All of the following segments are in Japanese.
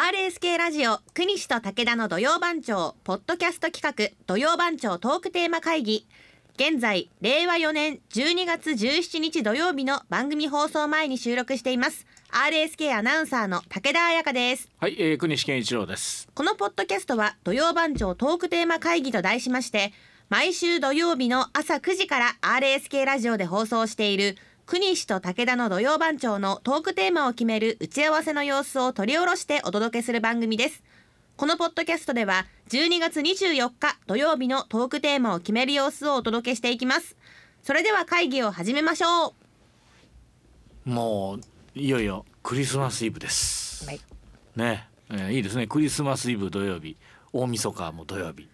RSK ラジオ国西と武田の土曜番長ポッドキャスト企画土曜番長トークテーマ会議。現在令和4年12月17日土曜日の番組放送前に収録しています。RSK アナウンサーの武田彩香です。はい、えー、国西健一郎です。このポッドキャストは土曜番長トークテーマ会議と題しまして毎週土曜日の朝9時から RSK ラジオで放送している国西と武田の土曜番長のトークテーマを決める打ち合わせの様子を取り下ろしてお届けする番組です。このポッドキャストでは12月24日土曜日のトークテーマを決める様子をお届けしていきます。それでは会議を始めましょもういよいよクリスマスイブです。う、はい、ね、えー、いいですね。クリスマスイブ土曜日、大晦日も土曜日。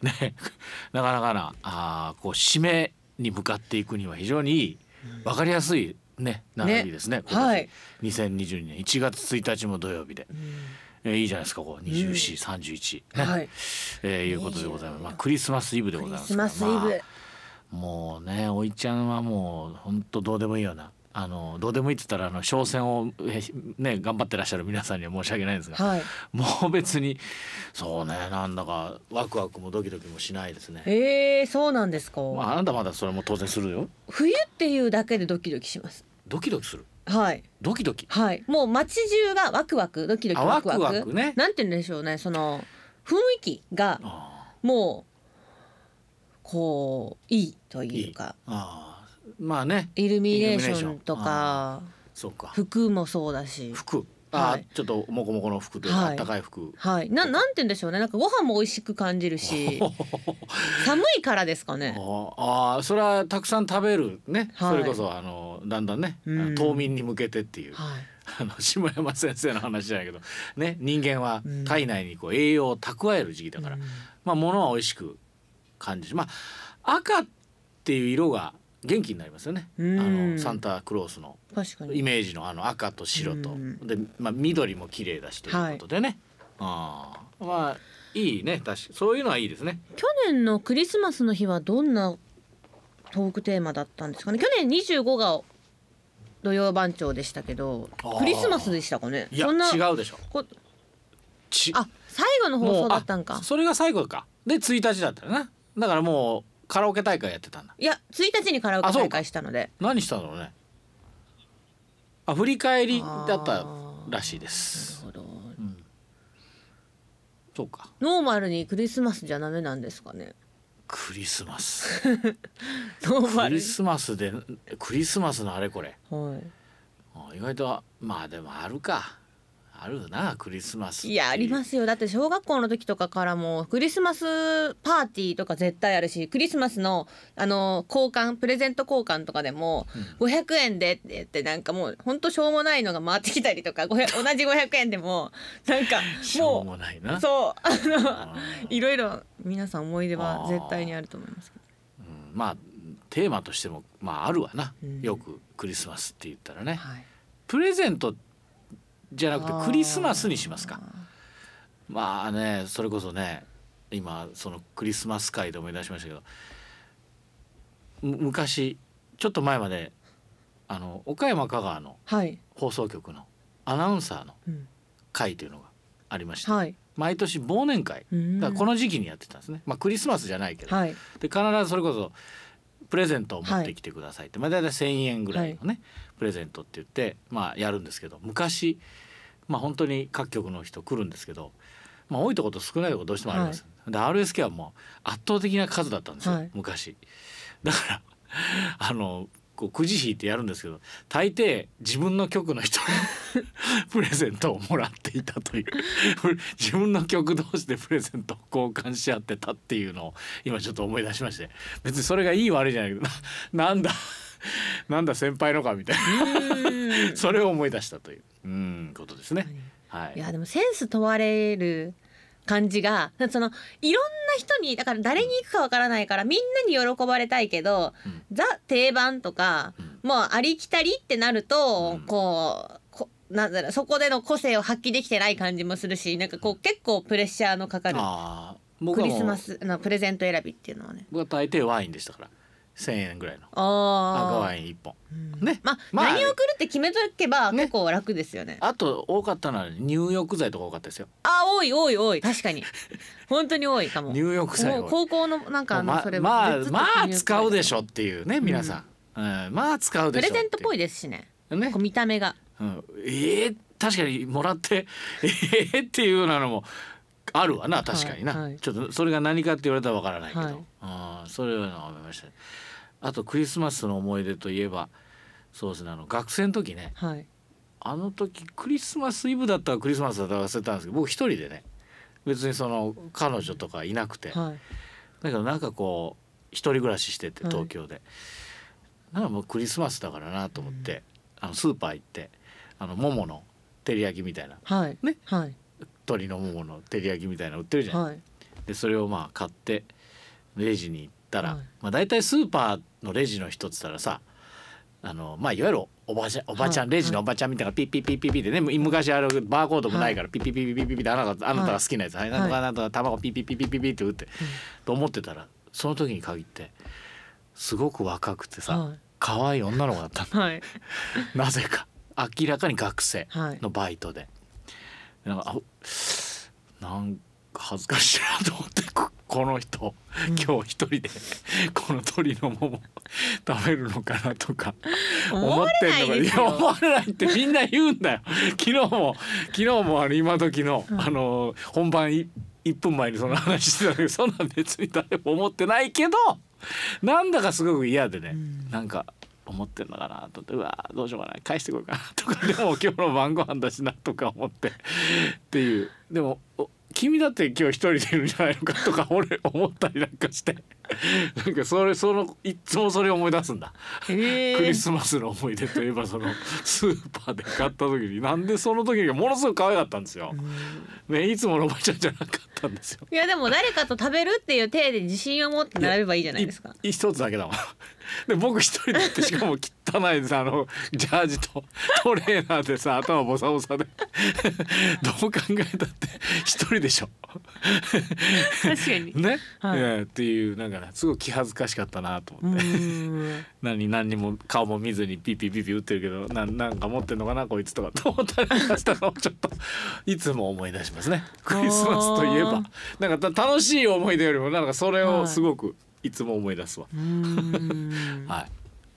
ね、なかなかなあーこう締めに向かっていくには非常にいい、わかりやすいね並びですね。今年。はい。2022年。1月1日も土曜日で。えーいいじゃないですかこう。24、31ね、はい。えーいうことでございます。まあクリスマスイブでございますクリスマスイブ、まあもうねおいちゃんはもう本当どうでもいいようなあのどうでもいいって言ったらあの商戦をえね頑張ってらっしゃる皆さんには申し訳ないんですが、はいもう別にそうねなんだかワクワクもドキドキもしないですね。えー、そうなんですか、まああなたまだそれも当然するよ。冬っていうだけでドキドキしますドキドキする？はいドキドキ？はい、もう街中がワクワクドキドキあワクワクねなんて言うんでしょうねその雰囲気があもうこういいとあいい。いうかああまあね。イルミネーションとか。そうか。服もそうだし。服。ああ、はい。ちょっとモコモコの服というか、はい。あったかい服。はい。ななんて言うんでしょうね。なんかご飯も美味しく感じるし 寒いからですかね。ああそれはたくさん食べる。ね、はい。それこそあのだんだんね、うん。冬眠に向けてっていう、はい。あの下山先生の話じゃないけど。ね。人間はうん。体内にこう栄養を蓄える時期だから、うん。まあ物は美味しく感じる。まあ赤っていう色が元気になりますよね、うん。あのサンタクロースの。イメージのあの赤と白と、うんで、まあ、緑も綺麗だしということでね、ああまあいいね。確かそういうのはいいですね。去年のクリスマスの日はどんなトークテーマだったんですかね。去年25が土曜番長でしたけどクリスマスでしたかね。いやそんな違うでしょ。こちあ最後の放送だったんか。それが最後か。で1日だったよな。だからもうカラオケ大会やってたんだ。いや1日にカラオケ大会したので。何したんだろうね？あ振り返りだったらしいです。なるほど。うん。そうか。ノーマルにクリスマスじゃダメなんですかね。クリスマス。ノーマルに。クリスマスでクリスマスのあれこれ。はあ意外とまあでもあるかあるなクリスマスい、いやありますすよ。だって小学校の時とかからもクリスマスパーティーとか絶対あるしクリスマスのあの交換プレゼント交換とかでも500円でって言ってなんかもうほんとしょうもないのが回ってきたりとか500 同じ500円でもなんかしょうももないな。うそうあのいろいろ皆さん思い出は絶対にあると思いますけど。うん。まあテーマとしてもまああるわな、うん。よくクリスマスって言ったらね、はい。プレゼントじゃなくてクリスマスにしますか。あまあねそれこそね今そのクリスマス会で思い出しましたけどむ昔ちょっと前まであの岡山香川の放送局のアナウンサーのうん。会というのがありまして、はい。毎年忘年会うん。だこの時期にやってたんですね、まあ、クリスマスじゃないけど、はい。で必ずそれこそプレゼントを持ってきてくださいって、まあ大体1,000円ぐらいのね、プレゼントって言ってまあやるんですけど昔まあ本当に各局の人来るんですけど、まあ、多いところと少ないところどうしてもあります、で RSK はもう圧倒的な数だったんですよ、はい。昔。だからあのこうくじ引いてやるんですけど大抵自分の局の人に プレゼントをもらっていたという。自分の曲同士でプレゼントを交換し合ってたっていうのを今ちょっと思い出しまして。別にそれがいい悪いじゃないけどな なんだなんだ先輩のかみたいな。うんそれを思い出したという。うんことですね。はい。い。やでもセンス問われる感じがそのいろんな人にだから誰に行くかわからないからみんなに喜ばれたいけど、うん。ザ定番とか、うん。もうありきたりってなると、うん。こうこなんだろうそこでの個性を発揮できてない感じもするしなんかこう結構プレッシャーのかかるクリスマスのプレゼント選びっていうのはね。僕は大抵ワインでしたから1,000円ぐらいの。ああ赤ワイン1本。うん。ね。まあ、まあ何を送るって決めとけばね。結構楽ですよね。あと多かったのは入浴剤とか多かったですよ。あ多い多い多い。確かに。本当に多いかも。入浴剤高校のなんかあのまそれまあまあ使うでしょっていうね皆さん、うん。まあ使うでプしょレゼントっぽいいですしね。ね。見た目が。うん、えー、確かにもらってえー、っていうようなのもあるわな確かにな、はいはい。ちょっとそれが何かって言われたらわからないけど、はい。あーそういうのは思いましたね。あとクリスマスの思い出といえばそうですねあの学生の時ねはい。あの時クリスマスイブだったかクリスマスだったか忘れたんですけど僕一人でね別にその彼女とかいなくて、はい。だけどなんかこう一人暮らししててはい。東京で、なんかもうクリスマスだからなと思って、あのスーパー行ってあの桃の照り焼きみたいなはい。ね。はい。鶏の桃の照り焼きみたいなの売ってるじゃん、はい。でそれをまあ買ってレジに行ったら、はい。まあ大体スーパーのレジの人っつったらさあのまあいわゆるおばちゃんおばちゃん、はい。レジのおばちゃんみたいなピッピッピッピッピッでね昔あれバーコードもないから、ピッピッピッピッピッピッピッであなたあなたが好きなやつ、はい、なんとかなんとか卵ピッピッピッピッピッピッって打って、と思ってたらその時に限ってすごく若くてさ、はい可愛い女の子だったのはいなぜか明らかに学生はいのバイトで、なんかあなんか恥ずかしいなと思ってここの人、今日一人でこの鳥の桃食べるのかなとか思われないですよ。や思われないってみんな言うんだよ。昨日も昨日もあの今時の、あの本番い1分前にその話してたけどそんなん別に誰も思ってないけどなんだかすごく嫌でね、なんか思ってんのかなと思ってうわどうしようかな返してこようかなとかでも今日の晩ご飯だしなとか思ってっていう。でもお君だって今日一人でいるんじゃないのかとか 俺思ったりなんかして なんかそれそのいっつもそれを思い出すんだ。へえクリスマスの思い出といえばその スーパーで買った時になんでその時がものすごく可愛かったんですよ。ねいつものおばちゃんじゃなかったんですよ。いやでも誰かと食べるっていう体で自信を持って並べばいいじゃないですかい一つだけだもん。で僕一人で行ってしかも汚いさあのジャージとトレーナーでさ頭ボサボサで。どう考えたって一人でしょ。確かに。ね、はい。っていうなんかねすごい気恥ずかしかったなとう思って。何何にも顔も見ずにピッピッピッピ打ってるけどなんなんか持ってんのかなこいつとかと思ったりしたのをちょっといつも思い出しますね。クリスマスといえば。なんかた楽しい思い出よりもなんかそれをすごくいつも思い出すわ、はい。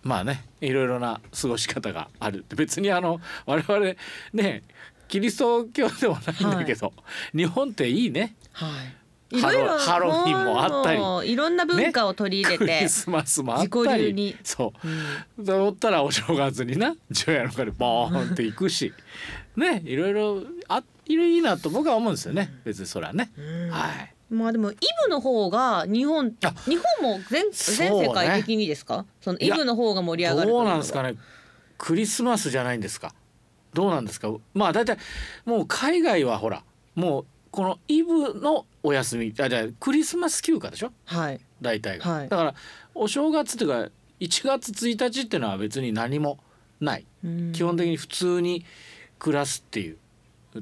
まあねいろいろな過ごし方がある別にあの我々ねキリスト教ではないんだけど、日本っていいね。はい。ハロハロウィンもあったりいろんな文化を取り入れクて、リスマスもあったりに。そう。うん。と思ったらお正月にな除夜の鐘ボーンって行くしねいろいろあいるいいなと僕は思うんですよね。別にそれはね、はいまあでもイブの方が日本あ日本も全全世界的にですか？そのイブの方が盛り上がるどうなんですかね？クリスマスじゃないんですか？どうなんですか？まあ大体もう海外はほらもうこのイブのお休みあじゃあクリスマス休暇でしょ？はい。大体が、はい。だからお正月っていうか1月1日っていうのは別に何もない。うん。基本的に普通に暮らすっていう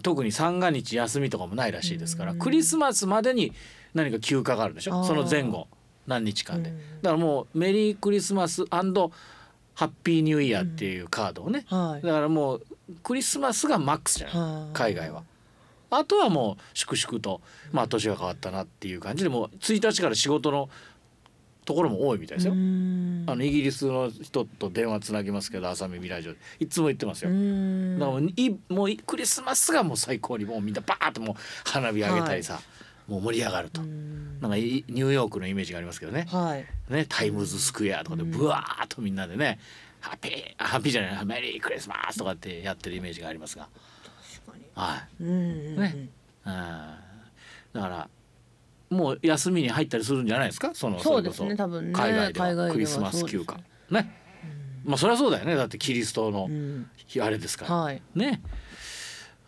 特に三が日休みとかもないらしいですからうん。クリスマスまでに何か休暇があるでしょ？その前後何日間で。うん。だからもうメリークリスマスハッピーニューイヤーっていうカードをね。はい。だからもうクリスマスがマックスじゃない。海外は。あとはもう粛々とまあ年が変わったなっていう感じでもう1日から仕事のところも多いみたいですよ。う。ん。あのイギリスの人と電話つなぎますけど朝耳ラジオでいつも言ってますよ。うん。だからもうクリスマスがもう最高にもうみんなバーッともう花火上げたりさ、もう盛り上がると、うん。なんかいニューヨークのイメージがありますけどね。はい。ねタイムズスクエアとかでブワーッとみんなでねハッピーあハッピーじゃないメリークリスマスとかってやってるイメージがありますが。確かに。はい。うん。ね。うん。だからもう休みに入ったりするんじゃないですか？そのそうですね多分ね海外では。はクリスマス休暇。ね。まあそりゃそうだよね。だってキリストのうん。日あれですから、はい。ね。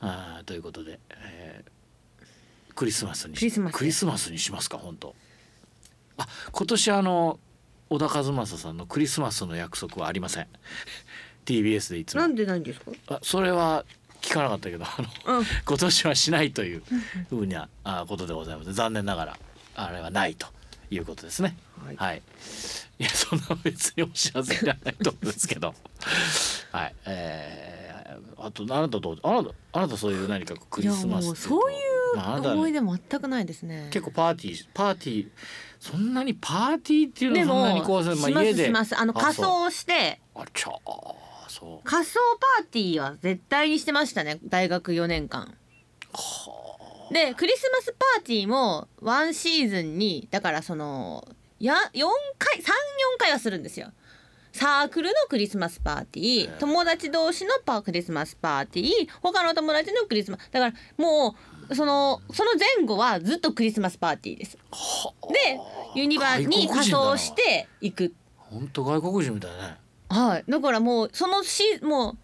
あーということで、えークリスマスにしクリスマスクリスマスにしますか本当。あ今年あの小田和正さんのクリスマスの約束はありません。TBS でいつも。なんでないんですか？あそれは聞かなかったけどあのうん今年はしないというふうなあことでございます残念ながらあれはないということですね。はいはい。いやそんな別にお知らせじゃないと思うんですけど。はい。えー、あとあなたどうあなたあなたそういう何かクリスマスいやもうってとそういう思い出全くないですね。結構パーティーパーティーそんなにパーティーっていうのではそんなにもこうまあします家でしますあのあ仮装してあちゃーそう仮装パーティーは絶対にしてましたね大学4年間。でクリスマスパーティーもワンシーズンにだからそのや4回34回はするんですよ。サークルのクリスマスパーティー友達同士のパークリスマスパーティー他の友達のクリスマスだからもうそのその前後はずっとクリスマスパーティーです。でユニバに仮装して行く本当外国人みたいねはい。だからもうそのしも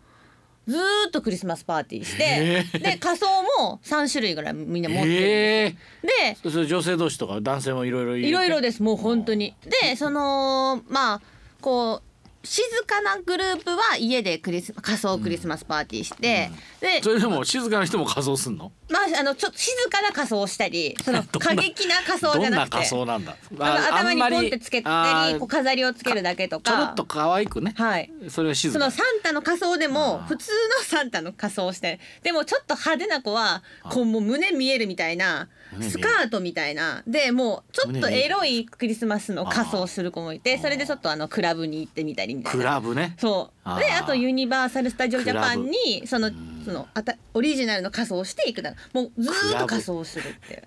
うずーっとクリスマスパーティーしてへーで仮装も3種類ぐらいみんな持ってるんえですえ。それ女性同士とか男性もいろいろでいろいろですもう本当に。でそのまあこう静かなグループは家でクリス仮装クリスマスパーティーして、でそれでも静かな人も仮装すんの？まああのちょっと静かな仮装をしたりその 過激な仮装じゃなくて仮装なんだ？あの頭にポンってつけたありこう飾りをつけるだけとか。ちょろっと可愛くね。はい。それは静か。そのサンタの仮装でも普通のサンタの仮装をしてでもちょっと派手な子はこうもう胸見えるみたいなスカートみたいなでもうちょっとエロいクリスマスの仮装をする子もいてそれでちょっとあのクラブに行ってみたりみたいクな。ラブね。そう。であとユニバーサル・スタジオ・ジャパンクにそのそのあたオリジナルの仮装をしていくだ。もうずーっと仮装をするって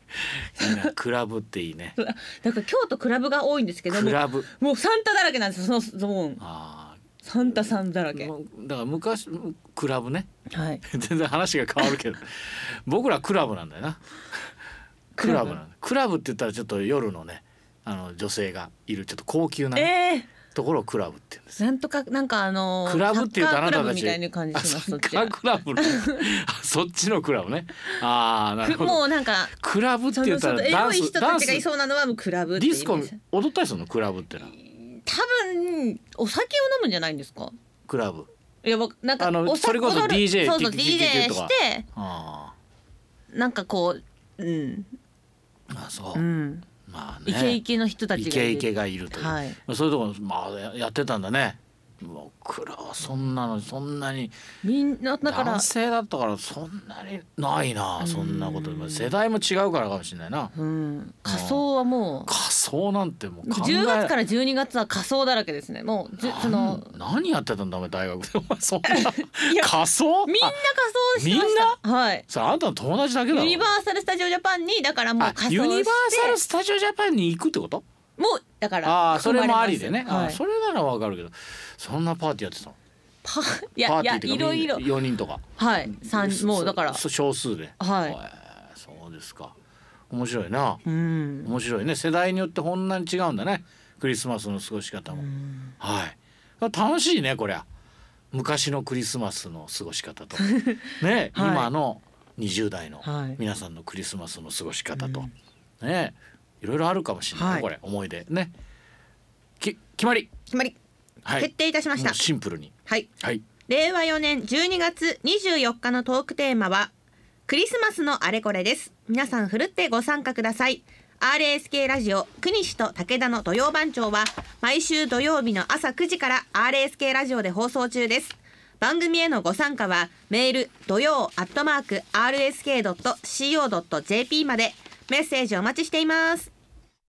クラブ。っていいね。だから京都クラブが多いんですけどもクラブ。もうサンタだらけなんですよそのゾーン。あサンタさんだらあけだから昔クラブね。はい。全然話が変わるけど。僕らクラブなんだよな。ククラブなんだ。クラブって言ったらちょっと夜のねあの女性がいるちょっと高級なね、ええところをクラブって言うんですよ。なんとかなんかあのークラブっていうとあなたたち。サッカークラブみたいな感じしますそっちはあサッカークラブの あそっちのクラブね。ああなるくほど。もうなんかクラブって言ったらダンスダンス人たちがいそうなのはもうクラブってディスコ踊ったりするのクラブってのは？多分お酒を飲むんじゃないんですか？クラブ。いや僕なんかあのそれこそ DJ そうそう DJ してあなんかこううんーあそう、うんまあね。イケイケの人たちがいる。イケイケがいるという、はい。まあそういうとこまあややってたんだね僕らはそんなのそんなにみんなだから男性だったからそんなにないなそんなこと。まあ世代も違うからかもしれないな。うん。仮装はもう仮装なんてもう考え10月から12月は仮装だらけですね。もうそのなん何やってたんだお前大学で。お前そんな や仮装みんなあ仮装してました。はい。それあんたの友達だけだろ。ユニバーサル・スタジオ・ジャパンにだからもうあ仮装して。ユニバーサル・スタジオ・ジャパンに行くってこと？もうだからああそれもありでね、含まれますあそれならわかるけど。そんなパーティーやってたの？パいパやいやーティーっていろいろ。4人とか？はい。三もうだから。そ少数で。はい。へえそうですか。面白いな。うん。面白いね。世代によってこんなに違うんだね。クリスマスの過ごし方も、はい。楽しいねこりゃ。昔のクリスマスの過ごし方と。ね、はい。今の20代のはい。皆さんのクリスマスの過ごし方と、ねいろいろあるかもしれない、はい。これ思い出。ね。き決まり。決まり。はい。決定いたしました。シンプルに。はい。はい。令和4年12月24日のトークテーマはクリスマスのあれこれです。皆さんふるってご参加ください。RSK ラジオ国西と武田の土曜番長は毎週土曜日の朝9時から RSK ラジオで放送中です。番組へのご参加はメール土曜アットマーク RSK.CO.JP までメッセージお待ちしています。